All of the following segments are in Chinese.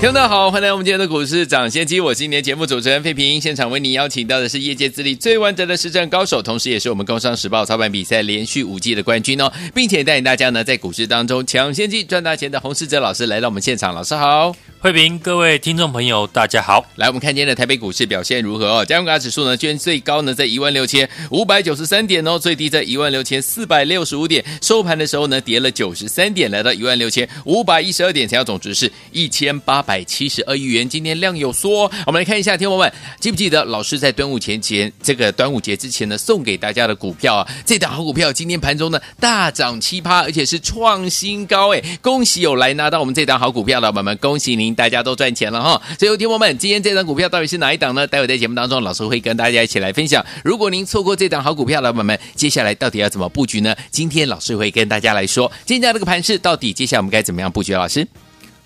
听众大家好，欢迎来到我们今天的股市抢先机，我是今天节目主持人费平。现场为您邀请到的是业界资历最完整的实战高手，同时也是我们工商时报操盘比赛连续五季的冠军哦，并且带领大家呢在股市当中抢先机赚大钱的洪世哲老师来到我们现场，老师好。慧平，各位听众朋友，大家好。来，我们看今天的台北股市表现如何哦？加权指数呢，居然最高呢在一万六千五百九十三点哦，最低在一万六千四百六十五点，收盘的时候呢跌了九十三点，来到一万六千五百一十二点，成交总值是一千八百七十二亿元。今天量有缩，我们来看一下，听众们记不记得老师在端午前前这个端午节之前呢送给大家的股票啊？这档好股票今天盘中呢大涨七趴，而且是创新高哎！恭喜有来拿到我们这档好股票的宝宝们，恭喜您！大家都赚钱了哈！所以，听众们，今天这档股票到底是哪一档呢？待会在节目当中，老师会跟大家一起来分享。如果您错过这档好股票，老板们，接下来到底要怎么布局呢？今天老师会跟大家来说，今天这个盘势到底接下来我们该怎么样布局？老师，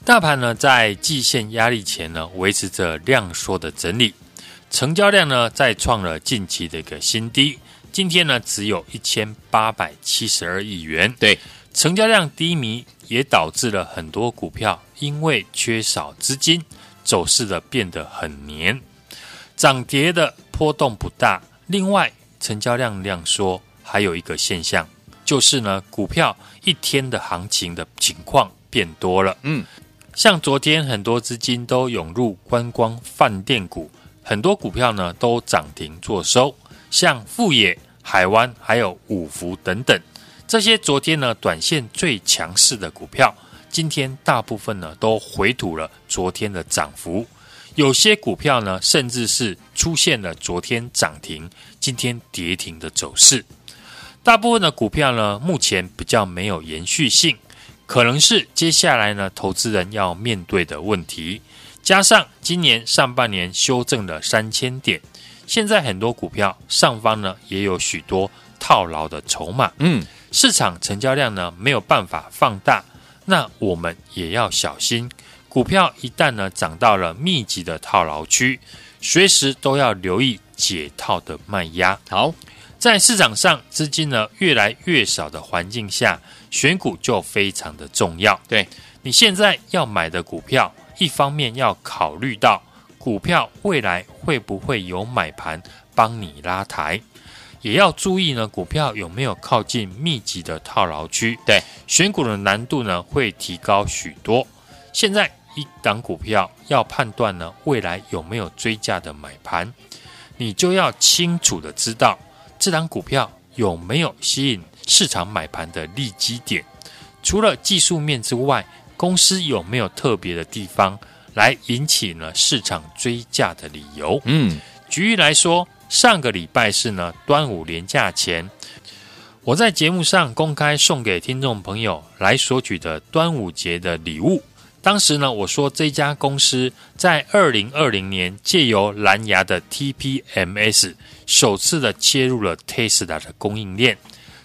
大盘呢在季线压力前呢维持着量缩的整理，成交量呢再创了近期的一个新低，今天呢只有一千八百七十二亿元。对，成交量低迷也导致了很多股票。因为缺少资金，走势的变得很黏，涨跌的波动不大。另外，成交量量缩，还有一个现象，就是呢，股票一天的行情的情况变多了。嗯，像昨天很多资金都涌入观光饭店股，很多股票呢都涨停做收，像富野、海湾还有五福等等，这些昨天呢短线最强势的股票。今天大部分呢都回吐了昨天的涨幅，有些股票呢甚至是出现了昨天涨停、今天跌停的走势。大部分的股票呢目前比较没有延续性，可能是接下来呢投资人要面对的问题。加上今年上半年修正了三千点，现在很多股票上方呢也有许多套牢的筹码，嗯，市场成交量呢没有办法放大。那我们也要小心，股票一旦呢涨到了密集的套牢区，随时都要留意解套的卖压。好，在市场上资金呢越来越少的环境下，选股就非常的重要。对，你现在要买的股票，一方面要考虑到股票未来会不会有买盘帮你拉抬。也要注意呢，股票有没有靠近密集的套牢区？对，选股的难度呢会提高许多。现在一档股票要判断呢未来有没有追价的买盘，你就要清楚的知道这档股票有没有吸引市场买盘的利基点。除了技术面之外，公司有没有特别的地方来引起呢市场追价的理由？嗯，举例来说。上个礼拜是呢端午连假前，我在节目上公开送给听众朋友来索取的端午节的礼物。当时呢我说这家公司在二零二零年借由蓝牙的 TPMS 首次的切入了 Tesla 的供应链。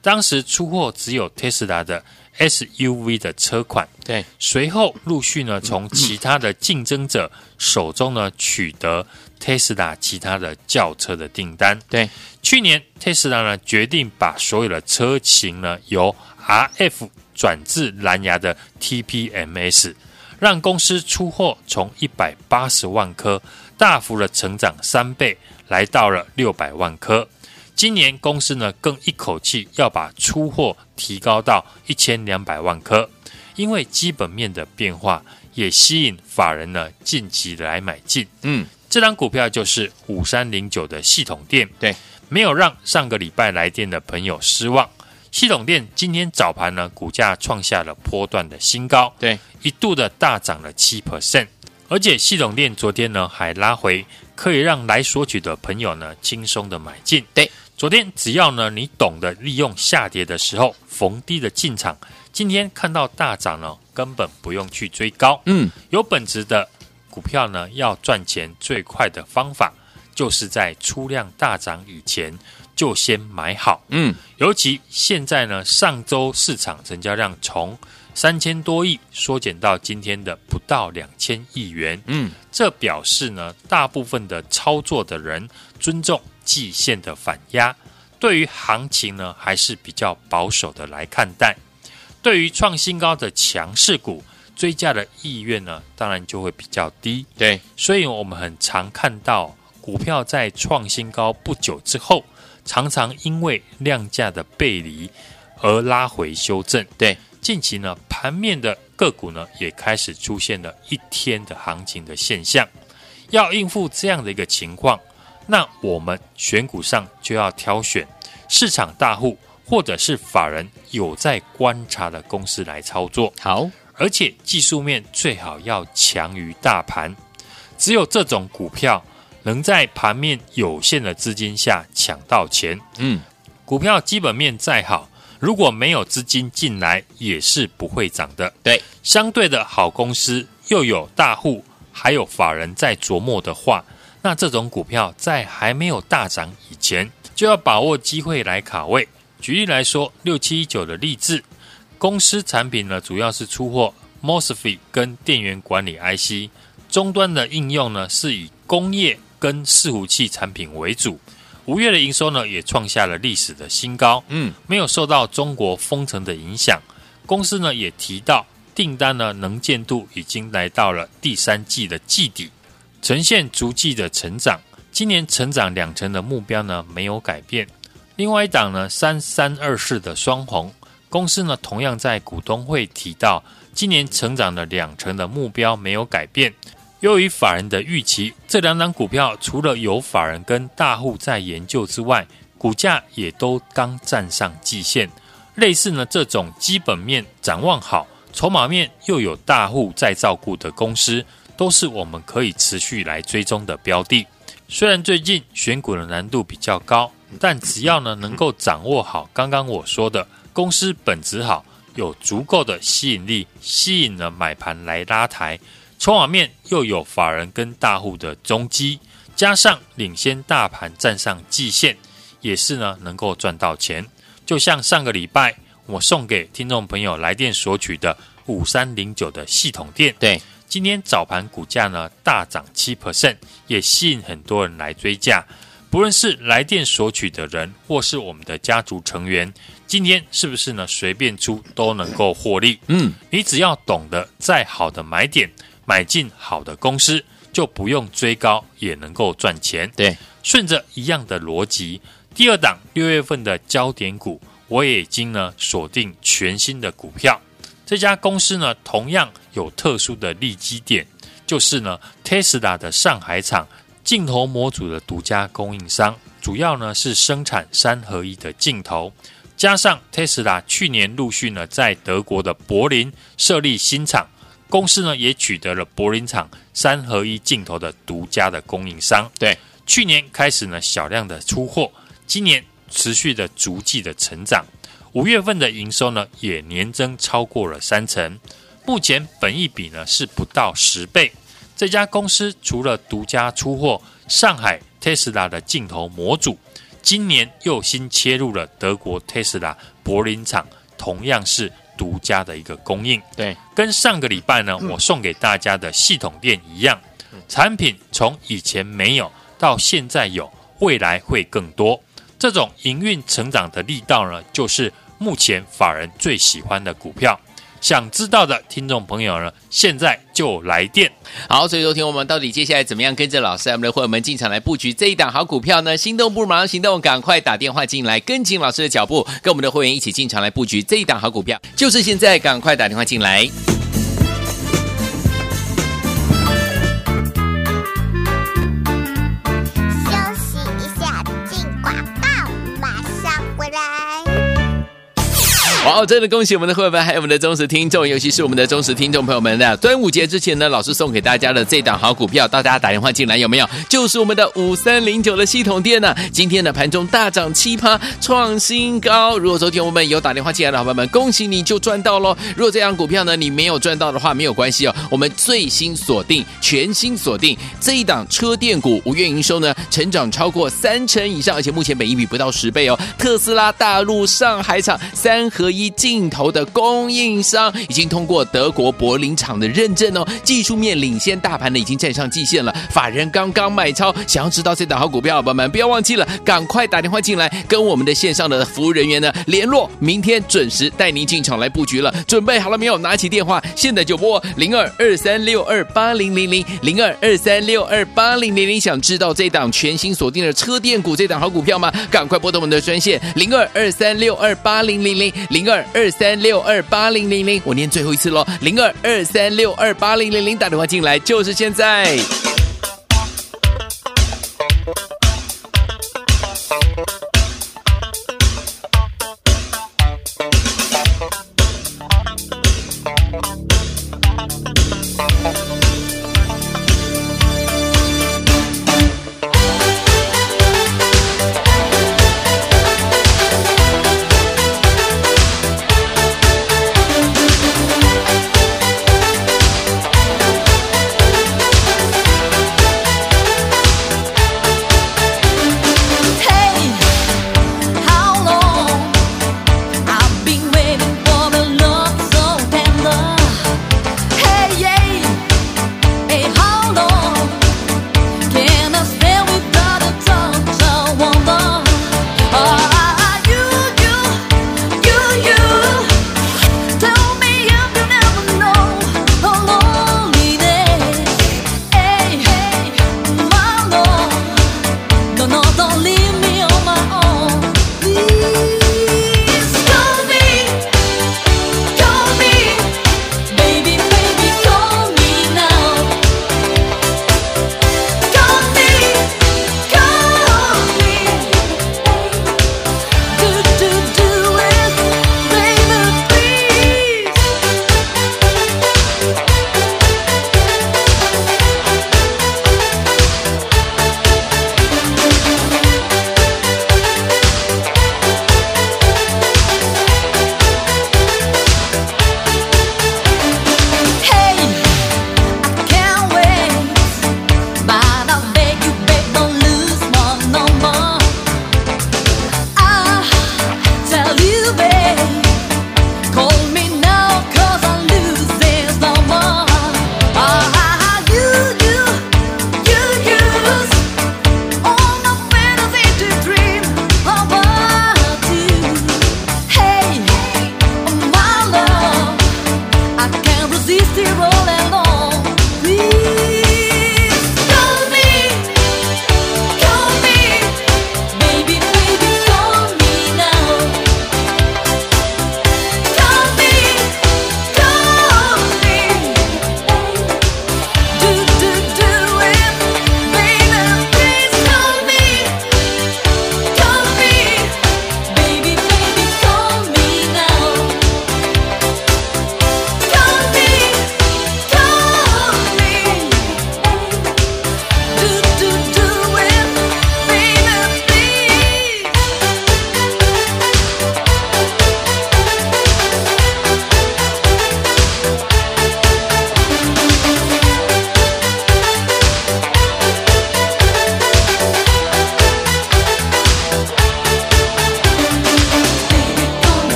当时出货只有 Tesla 的 SUV 的车款，对，随后陆续呢从其他的竞争者手中呢取得。Tesla 其他的轿车的订单，对，去年 Tesla 呢决定把所有的车型呢由 RF 转至蓝牙的 TPMS，让公司出货从一百八十万颗大幅的成长三倍，来到了六百万颗。今年公司呢更一口气要把出货提高到一千两百万颗，因为基本面的变化也吸引法人呢近期来买进，嗯。这张股票就是五三零九的系统店，对，没有让上个礼拜来电的朋友失望。系统电今天早盘呢，股价创下了波段的新高，对，一度的大涨了七 percent，而且系统电昨天呢还拉回，可以让来索取的朋友呢轻松的买进。对，昨天只要呢你懂得利用下跌的时候逢低的进场，今天看到大涨呢，根本不用去追高，嗯，有本质的。股票呢，要赚钱最快的方法，就是在出量大涨以前，就先买好。嗯，尤其现在呢，上周市场成交量从三千多亿缩减到今天的不到两千亿元。嗯，这表示呢，大部分的操作的人尊重季线的反压，对于行情呢还是比较保守的来看待。对于创新高的强势股，追价的意愿呢，当然就会比较低。对，所以我们很常看到股票在创新高不久之后，常常因为量价的背离而拉回修正。对，近期呢，盘面的个股呢也开始出现了一天的行情的现象。要应付这样的一个情况，那我们选股上就要挑选市场大户或者是法人有在观察的公司来操作。好。而且技术面最好要强于大盘，只有这种股票能在盘面有限的资金下抢到钱。嗯，股票基本面再好，如果没有资金进来，也是不会涨的。对，相对的好公司又有大户还有法人在琢磨的话，那这种股票在还没有大涨以前，就要把握机会来卡位。举例来说，六七一九的力智。公司产品呢，主要是出货 MOSFET 跟电源管理 IC，终端的应用呢是以工业跟伺服器产品为主。五月的营收呢也创下了历史的新高，嗯，没有受到中国封城的影响。公司呢也提到订单呢能见度已经来到了第三季的季底，呈现逐季的成长。今年成长两成的目标呢没有改变。另外一档呢三三二四的双红。公司呢，同样在股东会提到，今年成长的两成的目标没有改变。由于法人的预期，这两档股票除了有法人跟大户在研究之外，股价也都刚站上季线。类似呢这种基本面展望好，筹码面又有大户在照顾的公司，都是我们可以持续来追踪的标的。虽然最近选股的难度比较高，但只要呢能够掌握好刚刚我说的。公司本质好，有足够的吸引力，吸引了买盘来拉抬，筹码面又有法人跟大户的踪迹，加上领先大盘站上季线，也是呢能够赚到钱。就像上个礼拜我送给听众朋友来电索取的五三零九的系统店，对，今天早盘股价呢大涨七 percent，也吸引很多人来追价。不论是来电索取的人，或是我们的家族成员，今天是不是呢？随便出都能够获利。嗯，你只要懂得再好的买点买进好的公司，就不用追高也能够赚钱。对，顺着一样的逻辑，第二档六月份的焦点股，我也已经呢锁定全新的股票。这家公司呢，同样有特殊的利基点，就是呢，Tesla 的上海厂。镜头模组的独家供应商，主要呢是生产三合一的镜头，加上 Tesla 去年陆续呢在德国的柏林设立新厂，公司呢也取得了柏林厂三合一镜头的独家的供应商。对，去年开始呢小量的出货，今年持续的逐季的成长，五月份的营收呢也年增超过了三成，目前本益比呢是不到十倍。这家公司除了独家出货上海特斯拉的镜头模组，今年又新切入了德国特斯拉柏林厂，同样是独家的一个供应。对，跟上个礼拜呢，我送给大家的系统店一样，产品从以前没有到现在有，未来会更多。这种营运成长的力道呢，就是目前法人最喜欢的股票。想知道的听众朋友呢，现在就来电。好，所以说听我们到底接下来怎么样跟着老师，我们的会员们进场来布局这一档好股票呢？心动不如马上行动，赶快打电话进来，跟紧老师的脚步，跟我们的会员一起进场来布局这一档好股票，就是现在，赶快打电话进来。真的恭喜我们的会员，还有我们的忠实听众，尤其是我们的忠实听众朋友们的端午节之前呢，老师送给大家的这档好股票，大家打电话进来有没有？就是我们的五三零九的系统店呢、今天的盘中大涨七趴，创新高。如果昨天我们有打电话进来的伙伴们，恭喜你就赚到喽。如果这档股票呢，你没有赚到的话，没有关系哦，我们最新锁定，全新锁定这一档车电股，五月营收呢成长超过三成以上，而且目前本益比不到十倍哦。特斯拉大陆上海厂三合一镜头的供应商已经通过德国柏林厂的认证哦，技术面领先大盘呢，已经站上季线了。法人刚刚买超，想要知道这档好股票，宝宝们不要忘记了，赶快打电话进来，跟我们的线上的服务人员呢联络，明天准时带您进场来布局了。准备好了没有？拿起电话，现在就拨零二二三六二八零零零零二二三六二八零零零。想知道这档全新锁定的车电股这档好股票吗？赶快拨动我们的专线零二二三六二八零零零零二二三六二八零零零，我念最后一次喽，零二二三六二八零零零，打电话进来就是现在。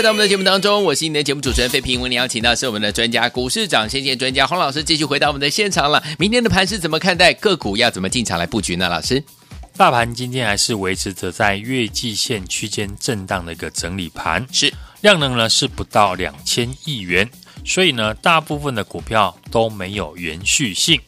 回到我们的节目当中，我是你的节目主持人费平。为你邀请到是我们的专家，股市长先见专家洪老师，继续回到我们的现场了。明天的盘是怎么看待？个股要怎么进场来布局呢？老师，大盘今天还是维持着在月季线区间震荡的一个整理盘，是量能呢是不到两千亿元，所以呢大部分的股票都没有延续性，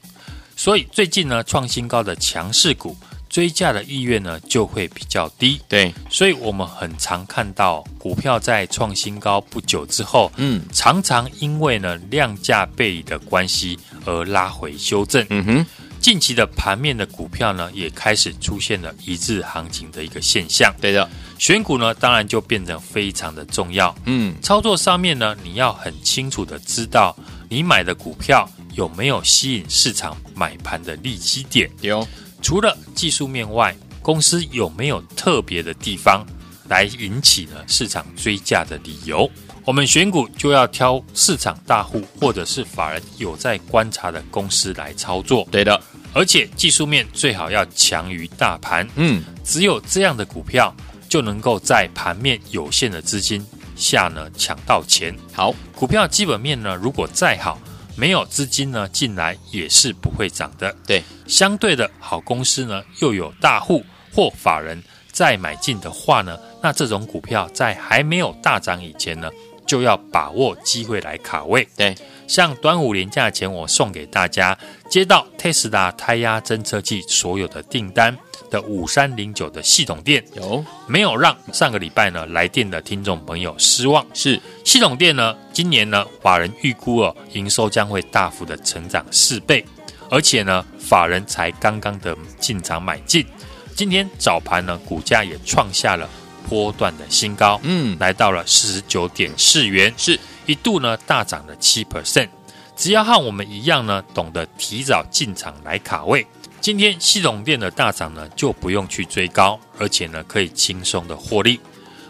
所以最近呢创新高的强势股。追价的意愿呢就会比较低，对，所以我们很常看到股票在创新高不久之后，嗯，常常因为呢量价背离的关系而拉回修正。嗯哼，近期的盘面的股票呢也开始出现了一致行情的一个现象。对的，选股呢当然就变得非常的重要。嗯，操作上面呢你要很清楚的知道你买的股票有没有吸引市场买盘的利基点。有。除了技术面外，公司有没有特别的地方来引起呢市场追价的理由？我们选股就要挑市场大户或者是法人有在观察的公司来操作。对的，而且技术面最好要强于大盘。嗯，只有这样的股票就能够在盘面有限的资金下呢抢到钱。好，股票基本面呢如果再好。没有资金呢进来也是不会涨的。对，相对的好公司呢又有大户或法人再买进的话呢，那这种股票在还没有大涨以前呢，就要把握机会来卡位。对，像端午连假前我送给大家接到 Tesla 胎压侦测器所有的订单。的五三零九的系统店。有。没有让上个礼拜呢来电的听众朋友失望？是。系统店呢，今年呢，法人预估哦，营收将会大幅的成长四倍，而且呢，法人才刚刚的进场买进，今天早盘呢，股价也创下了波段的新高，嗯，来到了四十九点四元，是一度呢大涨了七 percent。只要和我们一样呢，懂得提早进场来卡位。今天系统店的大涨呢，就不用去追高，而且呢可以轻松的获利。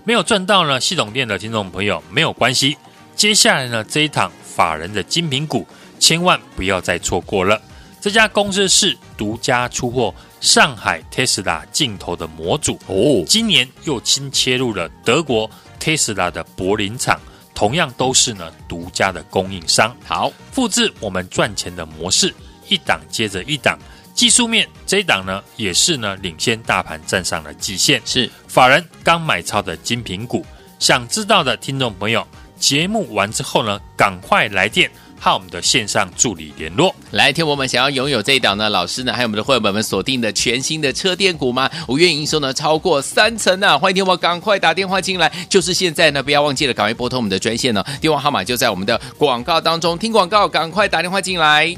没有赚到呢系统店的听众朋友没有关系，接下来呢这一趟法人的精品股，千万不要再错过了。这家公司是独家出货上海 Tesla 镜头的模组哦，今年又新切入了德国 Tesla 的柏林厂，同样都是呢独家的供应商。好，复制我们赚钱的模式，一档接着一档。技术面这一档呢，也是呢领先大盘站上了季线，是法人刚买超的精品股。想知道的听众朋友，节目完之后呢，赶快来电和我们的线上助理联络。来听我们想要拥有这一档呢，老师呢，还有我们的会员们锁定的全新的车电股吗？五月营收呢超过三成呢、啊，欢迎听我赶快打电话进来，就是现在呢，不要忘记了，赶快拨通我们的专线呢，电话号码就在我们的广告当中，听广告，赶快打电话进来。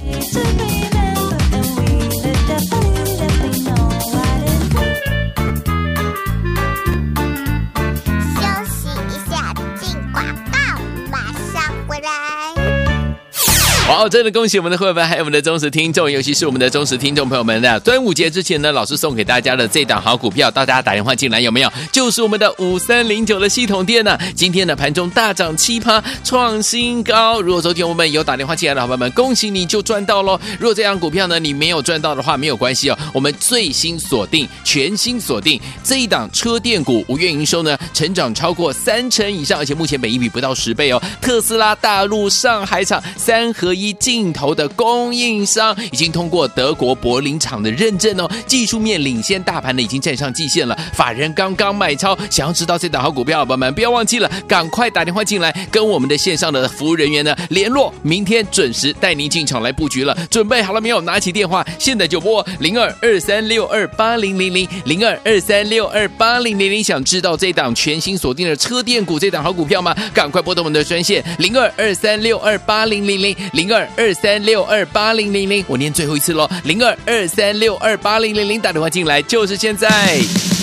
好，真的恭喜我们的会员，还有我们的忠实听众，尤其是我们的忠实听众朋友们的端午节之前呢，老师送给大家的这档好股票，大家打电话进来有没有？就是我们的五三零九的系统店呢、今天的盘中大涨七趴，创新高。如果昨天我们有打电话进来的伙伴们，恭喜你就赚到喽。如果这档股票呢你没有赚到的话，没有关系哦，我们最新锁定，全新锁定这一档车电股，五月营收呢成长超过三成以上，而且目前本益比不到十倍哦。特斯拉大陆上海厂三一镜头的供应商已经通过德国柏林厂的认证哦，技术面领先大盘的已经站上季线了。法人刚刚买超，想要知道这档好股票，宝宝们不要忘记了，赶快打电话进来，跟我们的线上的服务人员呢联络，明天准时带您进场来布局了。准备好了没有？拿起电话，现在就拨零二二三六二八零零零零二二三六二八零零零。想知道这档全新锁定的车电股这档好股票吗？赶快拨通我们的专线零二二三六二八零零零零零二。二三六二八零零零，我念最后一次喽，零二二三六二八零零零，打电话进来就是现在。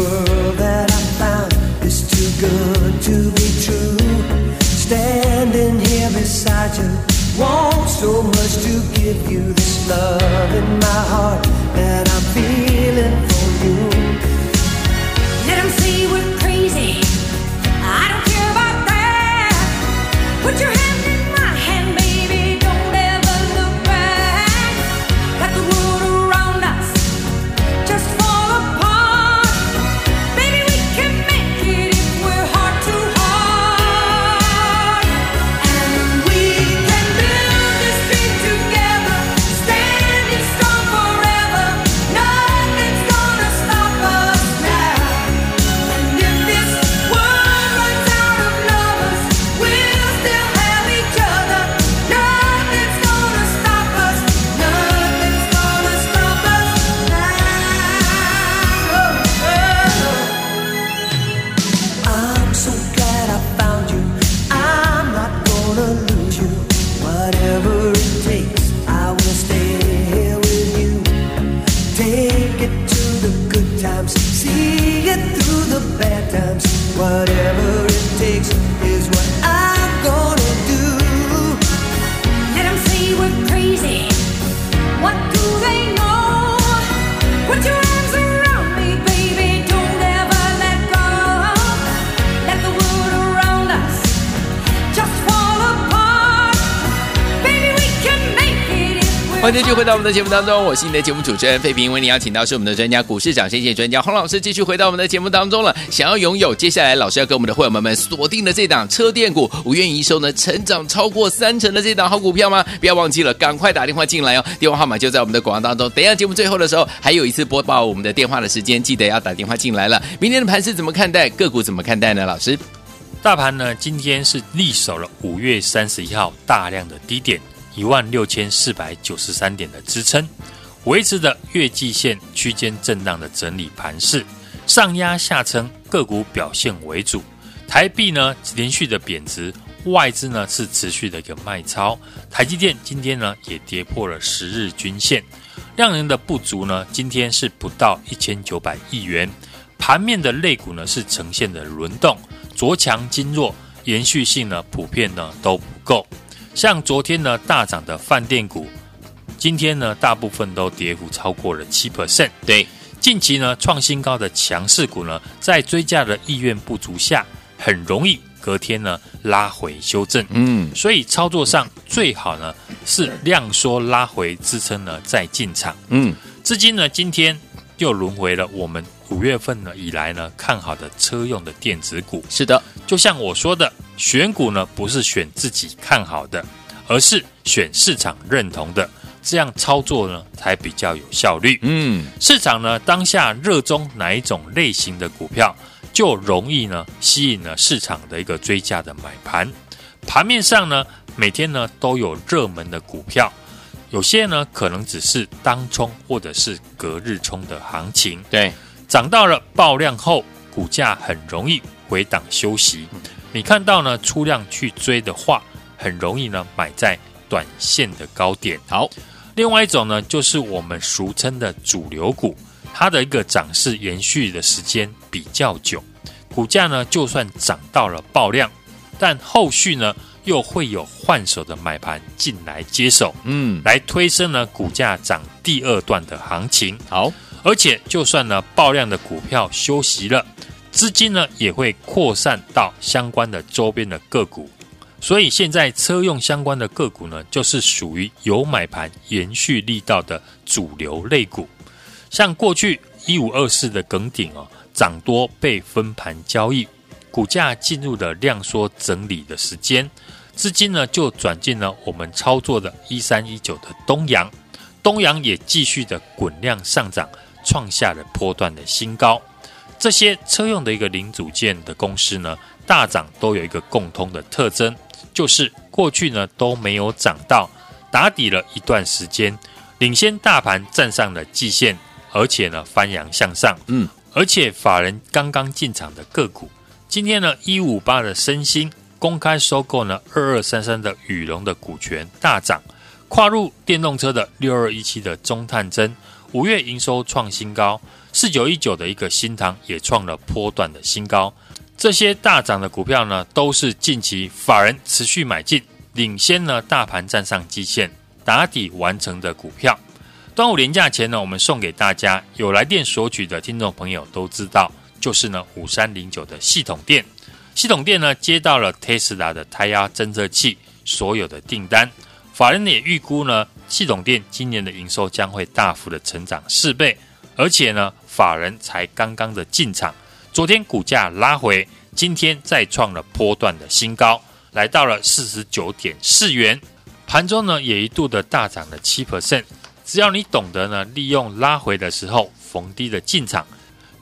world that I found is too good to be true. Standing here beside you, want so much to give you this love in my heart that I'm feeling. 欢迎继续回到我们的节目当中，我是你的节目主持人费平，为你邀请到是我们的专家股市长先线专家洪老师，继续回到我们的节目当中了。想要拥有接下来老师要跟我们的会员们们锁定的这档车电股，五月营收呢成长超过三成的这档好股票吗？不要忘记了，赶快打电话进来哦，电话号码就在我们的广告当中。等一下节目最后的时候，还有一次播报我们的电话的时间，记得要打电话进来了。明天的盘是怎么看待？个股怎么看待呢？老师？大盘呢，今天是立守了五月三十一号大量的低点一万六千四百九十三点的支撑，维持的月季线区间震荡的整理盘势，上压下撑，个股表现为主。台币呢连续的贬值，外资呢是持续的一个卖超。台积电今天呢也跌破了十日均线，量能的不足呢，今天是不到一千九百亿元。盘面的类股呢是呈现的轮动，昨强今弱，延续性呢普遍呢都不够。像昨天呢大涨的饭店股，今天呢大部分都跌幅超过了七 percent。对，近期呢创新高的强势股呢，在追价的意愿不足下，很容易隔天呢拉回修正。嗯，所以操作上最好呢是量缩拉回支撑呢再进场。嗯，资金呢今天又轮回了我们五月份呢以来呢看好的车用的电子股。是的，就像我说的，选股呢不是选自己看好的，而是选市场认同的，这样操作呢才比较有效率。嗯，市场呢当下热衷哪一种类型的股票，就容易呢吸引了市场的一个追价的买盘。盘面上呢每天呢都有热门的股票，有些呢可能只是当冲或者是隔日冲的行情。对，涨到了爆量后，股价很容易回档休息。你看到呢出量去追的话，很容易呢买在短线的高点。好，另外一种呢，就是我们俗称的主流股，它的一个涨势延续的时间比较久，股价呢就算涨到了爆量，但后续呢又会有换手的买盘进来接手，嗯，来推升呢股价涨第二段的行情。好，而且就算呢爆量的股票休息了，资金呢也会扩散到相关的周边的个股。所以现在车用相关的个股呢，就是属于有买盘延续力道的主流类股。像过去一五二四的耿鼎哦，涨多被分盘交易，股价进入了量缩整理的时间，资金呢就转进了我们操作的一三一九的东阳，东阳也继续的滚量上涨，创下了波段的新高。这些车用的一个零组件的公司呢，大涨都有一个共通的特征。就是过去呢都没有涨到，打底了一段时间，领先大盘站上了季线，而且呢翻扬向上，嗯，而且法人刚刚进场的个股，今天呢一五八的升兴公开收购呢二二三三的羽龙的股权大涨，跨入电动车的六二一七的中探针五月营收创新高，四九一九的一个新塘也创了波段的新高。这些大涨的股票呢，都是近期法人持续买进，领先呢大盘站上基线，打底完成的股票。端午连假前呢，我们送给大家有来电索取的听众朋友都知道，就是呢五三零九的系统店。系统店呢接到了 Tesla 的胎压侦测器所有的订单，法人也预估呢系统电今年的营收将会大幅的成长四倍，而且呢法人才刚刚的进场，昨天股价拉回，今天再创了波段的新高，来到了四十九点四元，盘中呢也一度的大涨了七 percent。只要你懂得呢，利用拉回的时候逢低的进场。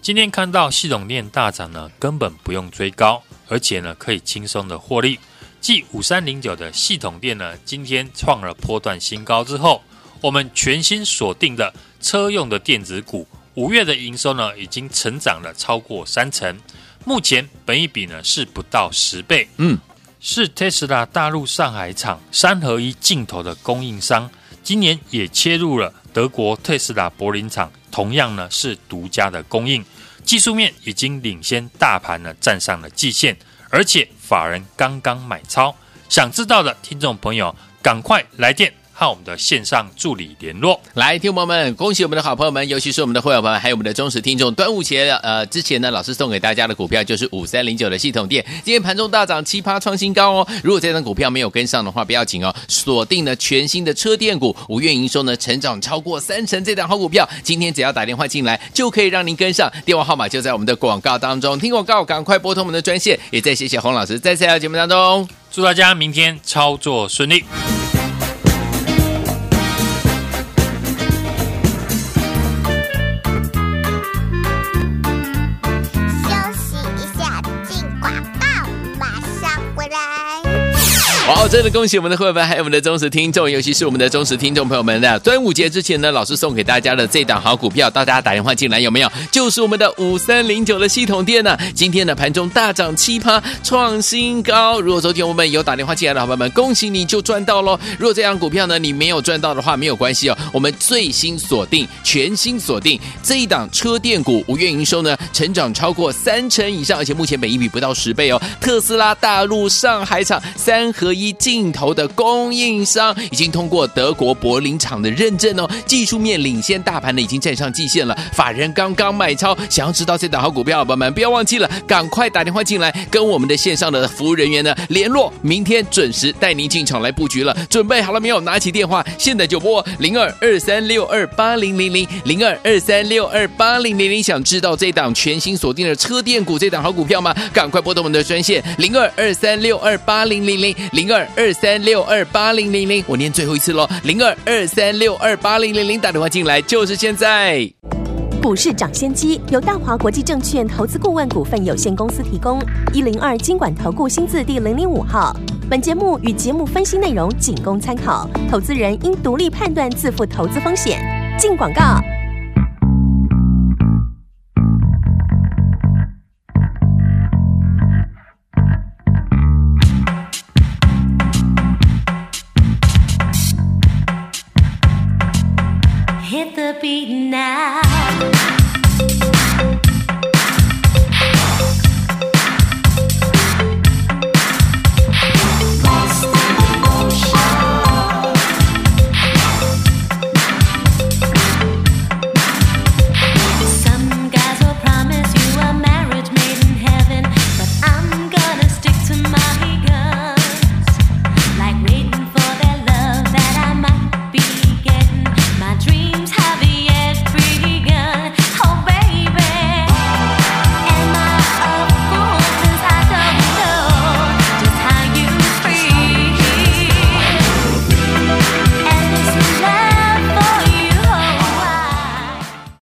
今天看到系统电大涨呢，根本不用追高，而且呢可以轻松的获利。继五三零九的系统电呢，今天创了波段新高之后，我们全新锁定的车用的电子股，五月的营收呢已经成长了超过三成，目前本一比呢是不到十倍，嗯，是 Tesla 大陆上海厂三合一镜头的供应商。今年也切入了德国特斯拉柏林厂，同样呢是独家的供应，技术面已经领先大盘呢站上了季线，而且法人刚刚买超，想知道的听众朋友赶快来电。和我们的线上助理联络。来，听众朋友们，恭喜我们的好朋友们，尤其是我们的会员朋友们，还有我们的忠实听众。端午节呃之前呢，老师送给大家的股票就是五三零九的系统店，今天盘中大涨七趴创新高哦。如果这张股票没有跟上的话，不要紧哦，锁定了全新的车电股，五月营收呢成长超过三成，这档好股票，今天只要打电话进来就可以让您跟上，电话号码就在我们的广告当中。听广告，赶快拨通我们的专线。也再谢谢洪老师在这条节目当中，祝大家明天操作顺利。真的恭喜我们的会员，还有我们的忠实听众，尤其是我们的忠实听众朋友们的端午节之前呢，老师送给大家的这档好股票，大家打电话进来有没有？就是我们的五三零九的系统店呢、今天的盘中大涨七趴，创新高。如果昨天我们有打电话进来的好朋友们，恭喜你就赚到喽。如果这档股票呢你没有赚到的话，没有关系哦，我们最新锁定，全新锁定这一档车电股，五月营收呢成长超过三成以上，而且目前本益比不到十倍哦。特斯拉大陆上海厂三合一镜头的供应商已经通过德国柏林厂的认证哦，技术面领先大盘呢，已经站上季线了。法人刚刚买超，想要知道这档好股票，宝宝们不要忘记了，赶快打电话进来，跟我们的线上的服务人员呢联络，明天准时带您进场来布局了。准备好了没有？拿起电话，现在就拨零二二三六二八零零零零二二三六二八零零零。想知道这档全新锁定的车电股这档好股票吗？赶快拨通我们的专线零二二三六二八零零零零二二三六二八零零零。我念最后一次喽，零二二三六二八零零零，打电话进来就是现在。股市涨先机由大华国际证券投资顾问股份有限公司提供，一零二金管投顾新字第零零五号。本节目与节目分析内容仅供参考，投资人应独立判断，自负投资风险。进广告。